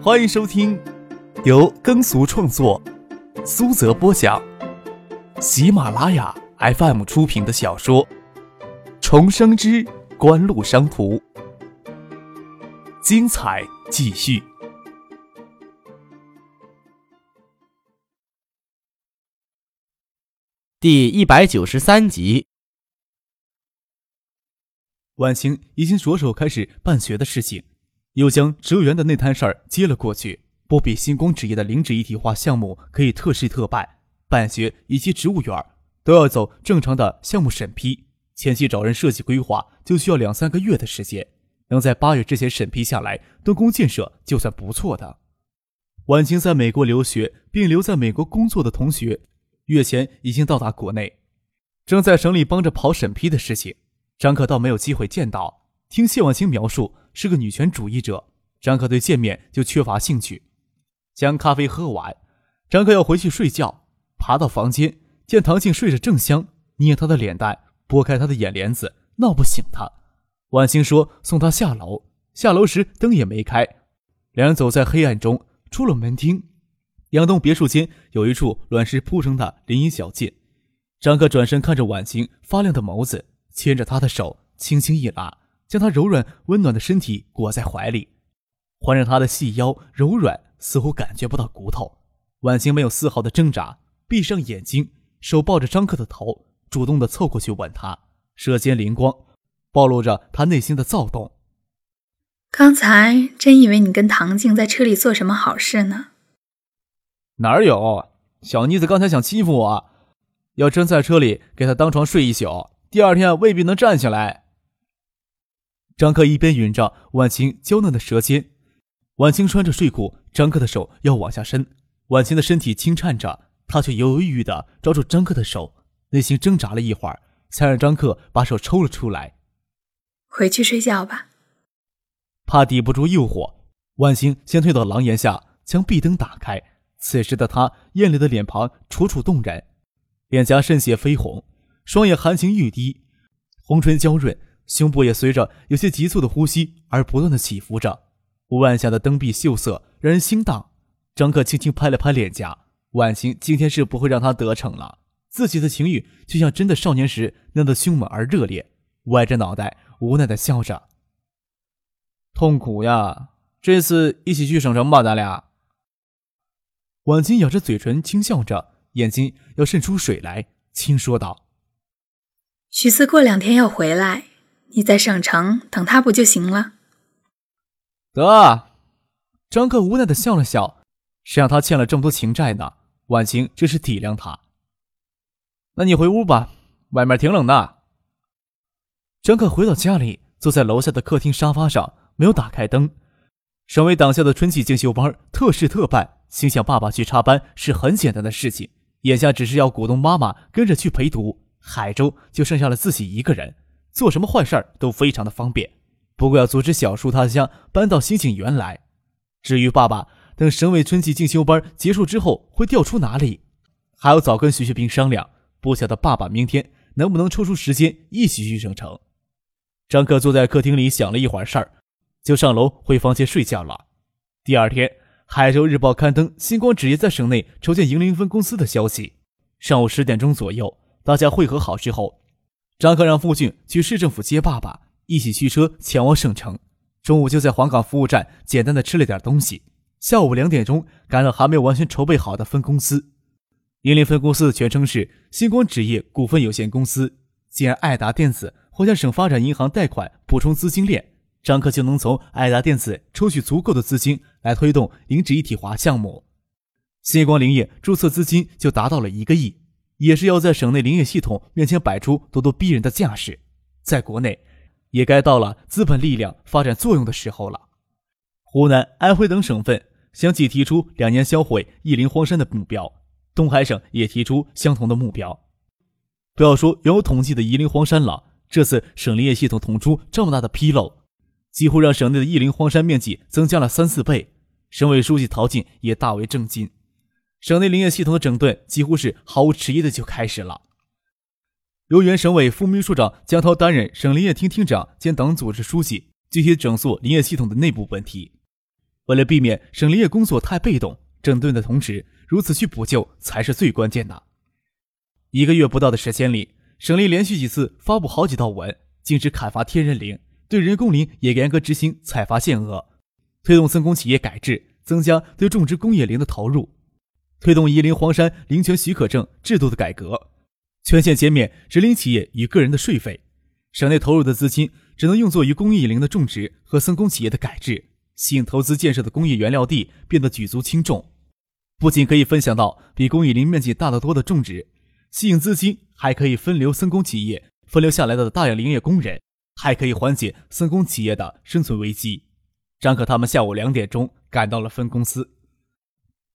欢迎收听由耕俗创作、苏泽播讲、喜马拉雅 FM 出品的小说《重生之官路商途》，精彩继续，第一百九十三集。晚晴已经着手开始办学的事情。又将植物园的那摊事儿接了过去。波比星光纸业的零脂一体化项目可以特事特办，办学以及植物园都要走正常的项目审批。前期找人设计规划就需要两三个月的时间，能在八月之前审批下来，动工建设就算不错的。婉清在美国留学并留在美国工作的同学，月前已经到达国内，正在省里帮着跑审批的事情。张可倒没有机会见到，听谢婉清描述。是个女权主义者，张克对见面就缺乏兴趣。将咖啡喝完，张克要回去睡觉，爬到房间，见唐静睡着正香，捏她的脸蛋，拨开她的眼帘子，闹不醒她。婉清说送她下楼，下楼时灯也没开，两人走在黑暗中，出了门厅。两栋别墅间有一处卵石铺成的林荫小径。张克转身看着婉清发亮的眸子，牵着她的手，轻轻一拉。将她柔软温暖的身体裹在怀里，环着她的细腰柔软，似乎感觉不到骨头。婉晴没有丝毫的挣扎，闭上眼睛，手抱着张克的头，主动的凑过去吻他，舌尖灵光，暴露着他内心的躁动。刚才真以为你跟唐静在车里做什么好事呢？哪有，小妮子刚才想欺负我，要真在车里给她当床睡一宿，第二天未必能站起来。张克一边吮着婉晴娇嫩的舌尖，婉晴穿着睡裤，张克的手要往下伸，婉晴的身体轻颤着，她却犹犹豫豫地抓住张克的手，内心挣扎了一会儿，才让张克把手抽了出来。回去睡觉吧。怕抵不住诱惑，婉晴先退到廊檐下，将壁灯打开。此时的她艳丽的脸庞楚楚动人，脸颊渗血绯红，双眼含情欲滴，红唇娇润。胸部也随着有些急促的呼吸而不断的起伏着，屋檐下的灯壁秀色让人心荡。张克轻轻拍了拍脸颊，婉晴今天是不会让他得逞了。自己的情欲就像真的少年时那样的凶猛而热烈，歪着脑袋无奈的笑着。痛苦呀，这次一起去省城吧，咱俩。婉晴咬着嘴唇轻笑着，眼睛要渗出水来，轻说道：“许四过两天要回来。”你在省城等他不就行了？得，张克无奈的笑了笑，谁让他欠了这么多情债呢？婉晴真是体谅他。那你回屋吧，外面挺冷的。张克回到家里，坐在楼下的客厅沙发上，没有打开灯。省委党校的春季进修班特事特办，心想爸爸去插班是很简单的事情，眼下只是要鼓动妈妈跟着去陪读。海州就剩下了自己一个人。做什么坏事儿都非常的方便，不过要阻止小叔他乡搬到新景园来。至于爸爸，等省委春季进修班结束之后会调出哪里，还要早跟徐学平商量。不晓得爸爸明天能不能抽出时间一起去省城。张克坐在客厅里想了一会儿事儿，就上楼回房间睡觉了。第二天，《海州日报》刊登星光纸业在省内筹建银林分公司的消息。上午十点钟左右，大家汇合好之后。张克让傅俊去市政府接爸爸，一起驱车前往省城。中午就在黄岗服务站简单的吃了点东西。下午两点钟赶到还没有完全筹备好的分公司。银联分公司的全称是星光纸业股份有限公司。既然爱达电子会向省发展银行贷款补充资金链，张克就能从爱达电子抽取足够的资金来推动银纸一体化项目。星光林业注册资金就达到了一个亿。也是要在省内林业系统面前摆出咄咄逼人的架势，在国内，也该到了资本力量发展作用的时候了。湖南、安徽等省份相继提出两年销毁一林荒山的目标，东海省也提出相同的目标。不要说原有统计的一林荒山了，这次省林业系统捅出这么大的纰漏，几乎让省内的一林荒山面积增加了三四倍。省委书记陶静也大为震惊。省内林业系统的整顿几乎是毫无迟疑的就开始了。由原省委副秘书长江涛担任省林业厅厅长兼党组织书记，具体整肃林业系统的内部问题。为了避免省林业工作太被动，整顿的同时如此去补救才是最关键的。一个月不到的时间里，省林连续几次发布好几道文，禁止砍伐天然林，对人工林也严格执行采伐限额，推动森工企业改制，增加对种植工业林的投入，推动夷陵黄山林权许可证制度的改革，全线减免植林企业与个人的税费，省内投入的资金只能用作于公益林的种植和森工企业的改制。吸引投资建设的工业原料地变得举足轻重，不仅可以分享到比公益林面积大得多的种植，吸引资金，还可以分流森工企业分流下来的大量林业工人，还可以缓解森工企业的生存危机。张可他们下午两点钟赶到了分公司，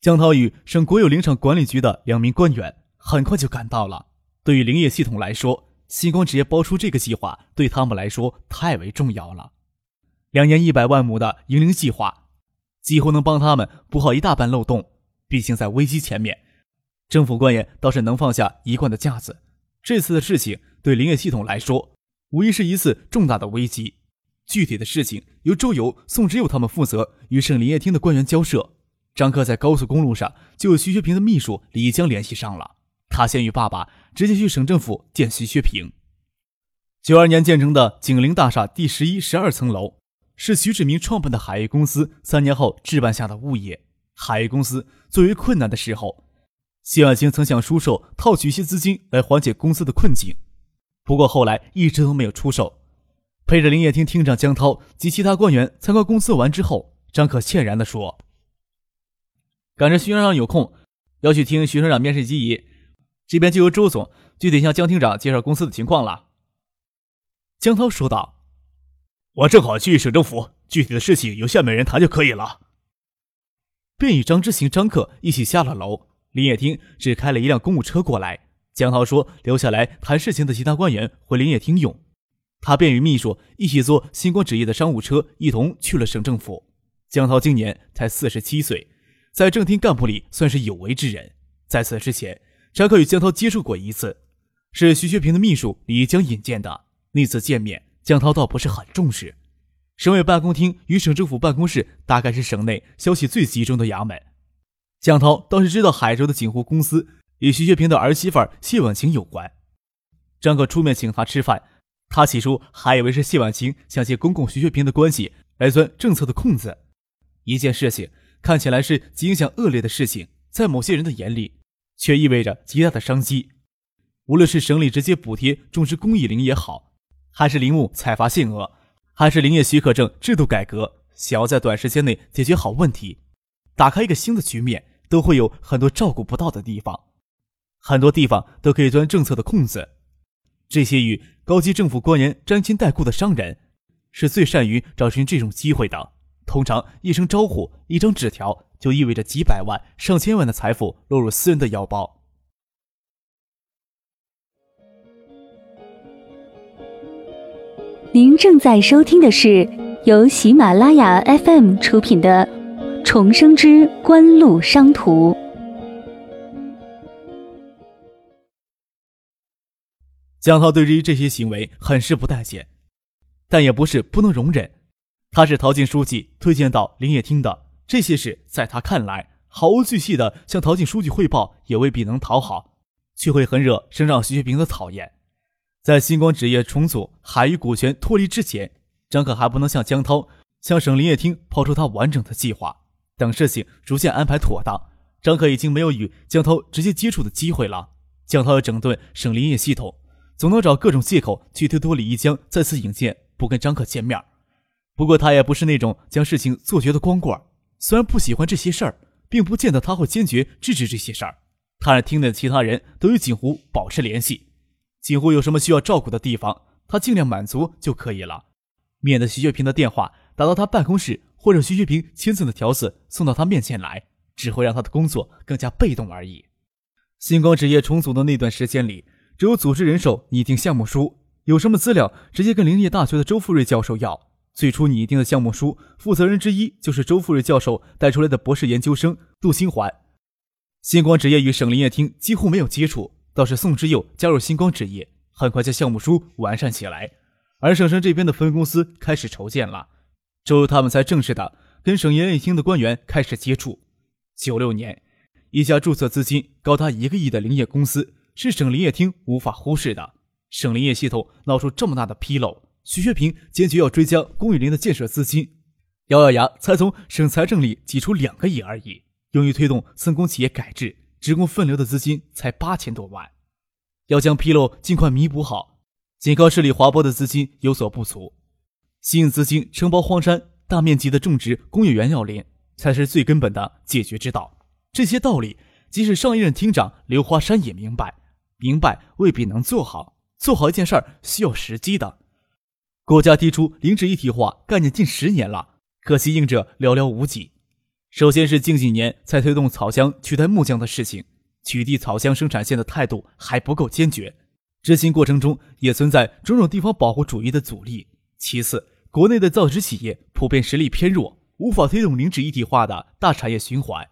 江涛与省国有林场管理局的两名官员很快就赶到了。对于林业系统来说，星光职业包出这个计划对他们来说太为重要了。两年一百万亩的营林计划，几乎能帮他们补好一大半漏洞。毕竟在危机前面，政府官员倒是能放下一贯的架子。这次的事情对林业系统来说，无疑是一次重大的危机。具体的事情由周游、宋之佑他们负责与省林业厅的官员交涉。张克在高速公路上就与徐学平的秘书李江联系上了。他先与爸爸直接去省政府见徐学平。九二年建成的景陵大厦第十一、十二层楼。是徐志明创办的海业公司三年后置办下的物业。海业公司最为困难的时候，谢万清曾向出售套取一些资金来缓解公司的困境，不过后来一直都没有出售。陪着林业厅厅长江涛及其他官员参观公司完之后，张可歉然地说：“赶着徐省长有空要去听徐省长面试机宜，这边就由周总具体向江厅长介绍公司的情况了。”江涛说道。我正好去省政府，具体的事情由下面人谈就可以了。便与张之行、张克一起下了楼。林业厅只开了一辆公务车过来。江涛说：“留下来谈事情的其他官员回林业厅用。”他便与秘书一起坐星光纸业的商务车，一同去了省政府。江涛今年才四十七岁，在正厅干部里算是有为之人。在此之前，张克与江涛接触过一次，是徐学平的秘书李江引荐的。那次见面。江涛倒不是很重视，省委办公厅与省政府办公室大概是省内消息最集中的衙门。江涛倒是知道海州的锦湖公司与徐学平的儿媳妇谢婉晴有关。张可出面请他吃饭，他起初还以为是谢婉晴想借公公徐学平的关系来钻政策的空子。一件事情看起来是极影响恶劣的事情，在某些人的眼里，却意味着极大的商机。无论是省里直接补贴种植公益林也好。还是林木采伐限额，还是林业许可证制度改革，想要在短时间内解决好问题，打开一个新的局面，都会有很多照顾不到的地方，很多地方都可以钻政策的空子。这些与高级政府官员沾亲带故的商人，是最善于找寻这种机会的。通常一声招呼，一张纸条，就意味着几百万、上千万的财富落入私人的腰包。您正在收听的是由喜马拉雅 FM 出品的《重生之官路商途》。江涛对于这些行为很是不待见，但也不是不能容忍。他是陶静书记推荐到林业厅的，这些事在他看来毫无巨细的向陶静书记汇报，也未必能讨好，却会很惹省长徐学平的讨厌。在星光纸业重组、海域股权脱离之前，张可还不能向江涛、向省林业厅抛出他完整的计划。等事情逐渐安排妥当，张可已经没有与江涛直接接触的机会了。江涛要整顿省林业系统，总能找各种借口去推脱李一江再次引荐，不跟张可见面。不过他也不是那种将事情做绝的光棍，虽然不喜欢这些事儿，并不见得他会坚决制止这些事儿。他让厅内的其他人都与锦湖保持联系。锦湖有什么需要照顾的地方，他尽量满足就可以了，免得徐学平的电话打到他办公室，或者徐学平亲自的条子送到他面前来，只会让他的工作更加被动而已。星光职业重组的那段时间里，只有组织人手、拟定项目书，有什么资料直接跟林业大学的周富瑞教授要。最初拟定的项目书负责人之一就是周富瑞教授带出来的博士研究生杜新环。星光纸业与省林业厅几乎没有接触。倒是宋之佑加入星光纸业，很快将项目书完善起来，而省城这边的分公司开始筹建了。周游他们才正式的跟省营业厅的官员开始接触。九六年，一家注册资金高达一个亿的林业公司是省林业厅无法忽视的。省林业系统闹出这么大的纰漏，徐学平坚决要追加龚玉林的建设资金，咬咬牙才从省财政里挤出两个亿而已，用于推动森工企业改制、职工分流的资金才八千多万，要将纰漏尽快弥补好。仅靠市里划拨的资金有所不足，吸引资金承包荒山，大面积的种植工业园要林，才是最根本的解决之道。这些道理，即使上一任厅长刘华山也明白，明白未必能做好。做好一件事儿需要时机的。国家提出林纸一体化概念近十年了，可惜应者寥寥无几。首先是近几年才推动草浆取代木浆的事情，取缔草浆生产线的态度还不够坚决，执行过程中也存在种种地方保护主义的阻力。其次，国内的造纸企业普遍实力偏弱，无法推动林纸一体化的大产业循环。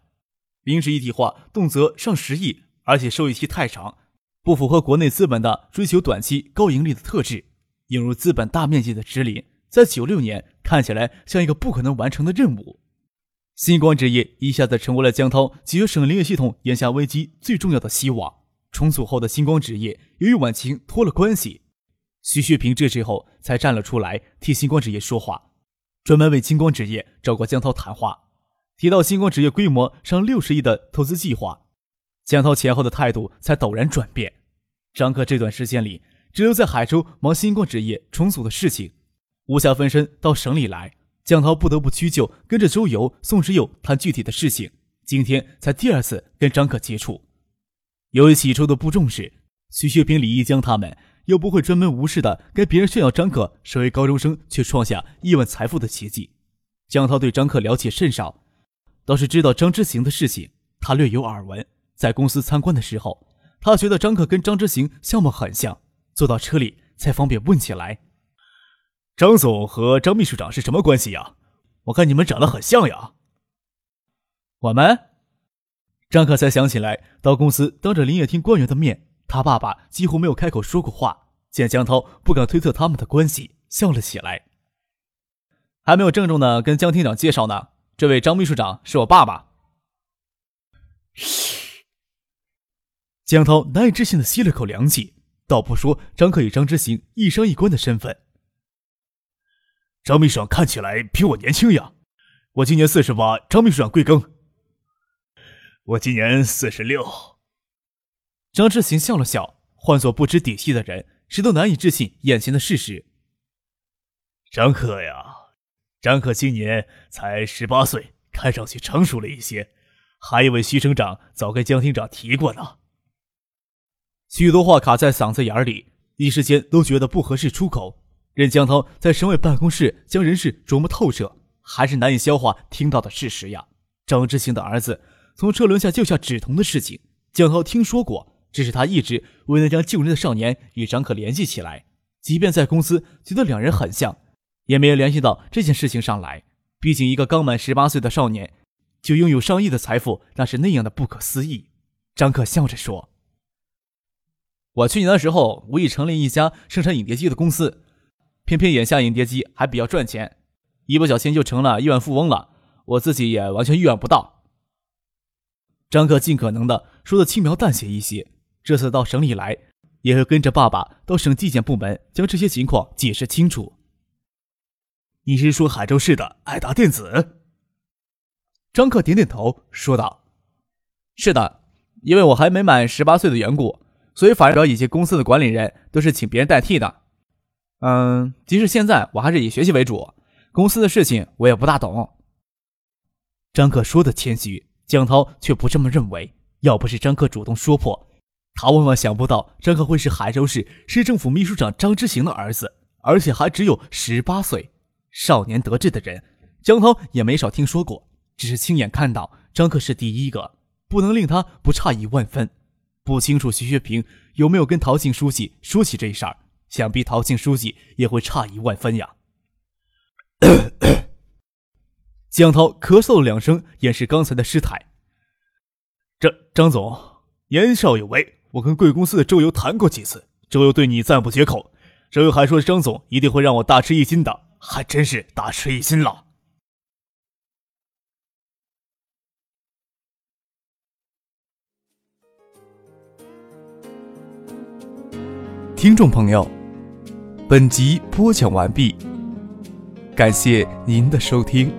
林纸一体化动辄上十亿，而且收益期太长。不符合国内资本的追求短期高盈利的特质，引入资本大面积的植林，在九六年看起来像一个不可能完成的任务。星光纸业一下子成为了江涛解决省林业系统眼下危机最重要的希望。重组后的星光纸业由于晚晴托了关系，徐旭平这时候才站了出来替星光纸业说话，专门为星光纸业找过江涛谈话，提到星光纸业规模上六十亿的投资计划，江涛前后的态度才陡然转变。张克这段时间里只留在海州忙星光职业重组的事情，无暇分身到省里来。江涛不得不屈就，跟着周游、宋之友谈具体的事情。今天才第二次跟张克接触，由于起初的不重视，徐学平、李一江他们又不会专门无视的跟别人炫耀张克身为高中生却创下亿万财富的奇迹。江涛对张克了解甚少，倒是知道张之行的事情，他略有耳闻。在公司参观的时候。他觉得张克跟张之行相貌很像，坐到车里才方便问起来：“张总和张秘书长是什么关系呀？我看你们长得很像呀。”我们，张克才想起来，到公司当着林业厅官员的面，他爸爸几乎没有开口说过话。见江涛不敢推测他们的关系，笑了起来。还没有郑重的跟江厅长介绍呢，这位张秘书长是我爸爸。嘘江涛难以置信的吸了口凉气，倒不说张克与张之行一商一官的身份。张秘书长看起来比我年轻呀，我今年四十八，张秘书长贵庚？我今年四十六。张之行笑了笑，换做不知底细的人，谁都难以置信眼前的事实。张克呀，张克今年才十八岁，看上去成熟了一些，还以为徐省长早跟江厅长提过呢。许多话卡在嗓子眼里，一时间都觉得不合适出口。任江涛在省委办公室将人事琢磨透彻，还是难以消化听到的事实呀。张之行的儿子从车轮下救下纸童的事情，江涛听说过，只是他一直未能将救人的少年与张可联系起来。即便在公司觉得两人很像，也没有联系到这件事情上来。毕竟一个刚满十八岁的少年，就拥有上亿的财富，那是那样的不可思议。张可笑着说。我去年的时候无意成立一家生产影碟机的公司，偏偏眼下影碟机还比较赚钱，一不小心就成了亿万富翁了。我自己也完全预料不到。张克尽可能的说的轻描淡写一些，这次到省里来，也会跟着爸爸到省纪检部门将这些情况解释清楚。你是说海州市的爱达电子？张克点点头说道：“是的，因为我还没满十八岁的缘故。”所以，法人以及公司的管理人都是请别人代替的。嗯，即使现在我还是以学习为主，公司的事情我也不大懂。张克说的谦虚，江涛却不这么认为。要不是张克主动说破，他万万想不到张克会是海州市市政府秘书长张之行的儿子，而且还只有十八岁，少年得志的人，江涛也没少听说过。只是亲眼看到张克是第一个，不能令他不诧异万分。不清楚徐学平有没有跟陶庆书记说起这事儿，想必陶庆书记也会诧异万分呀。江涛咳嗽了两声，掩饰刚才的失态。张张总年少有为，我跟贵公司的周游谈过几次，周游对你赞不绝口，周游还说张总一定会让我大吃一惊的，还真是大吃一惊了。听众朋友，本集播讲完毕，感谢您的收听。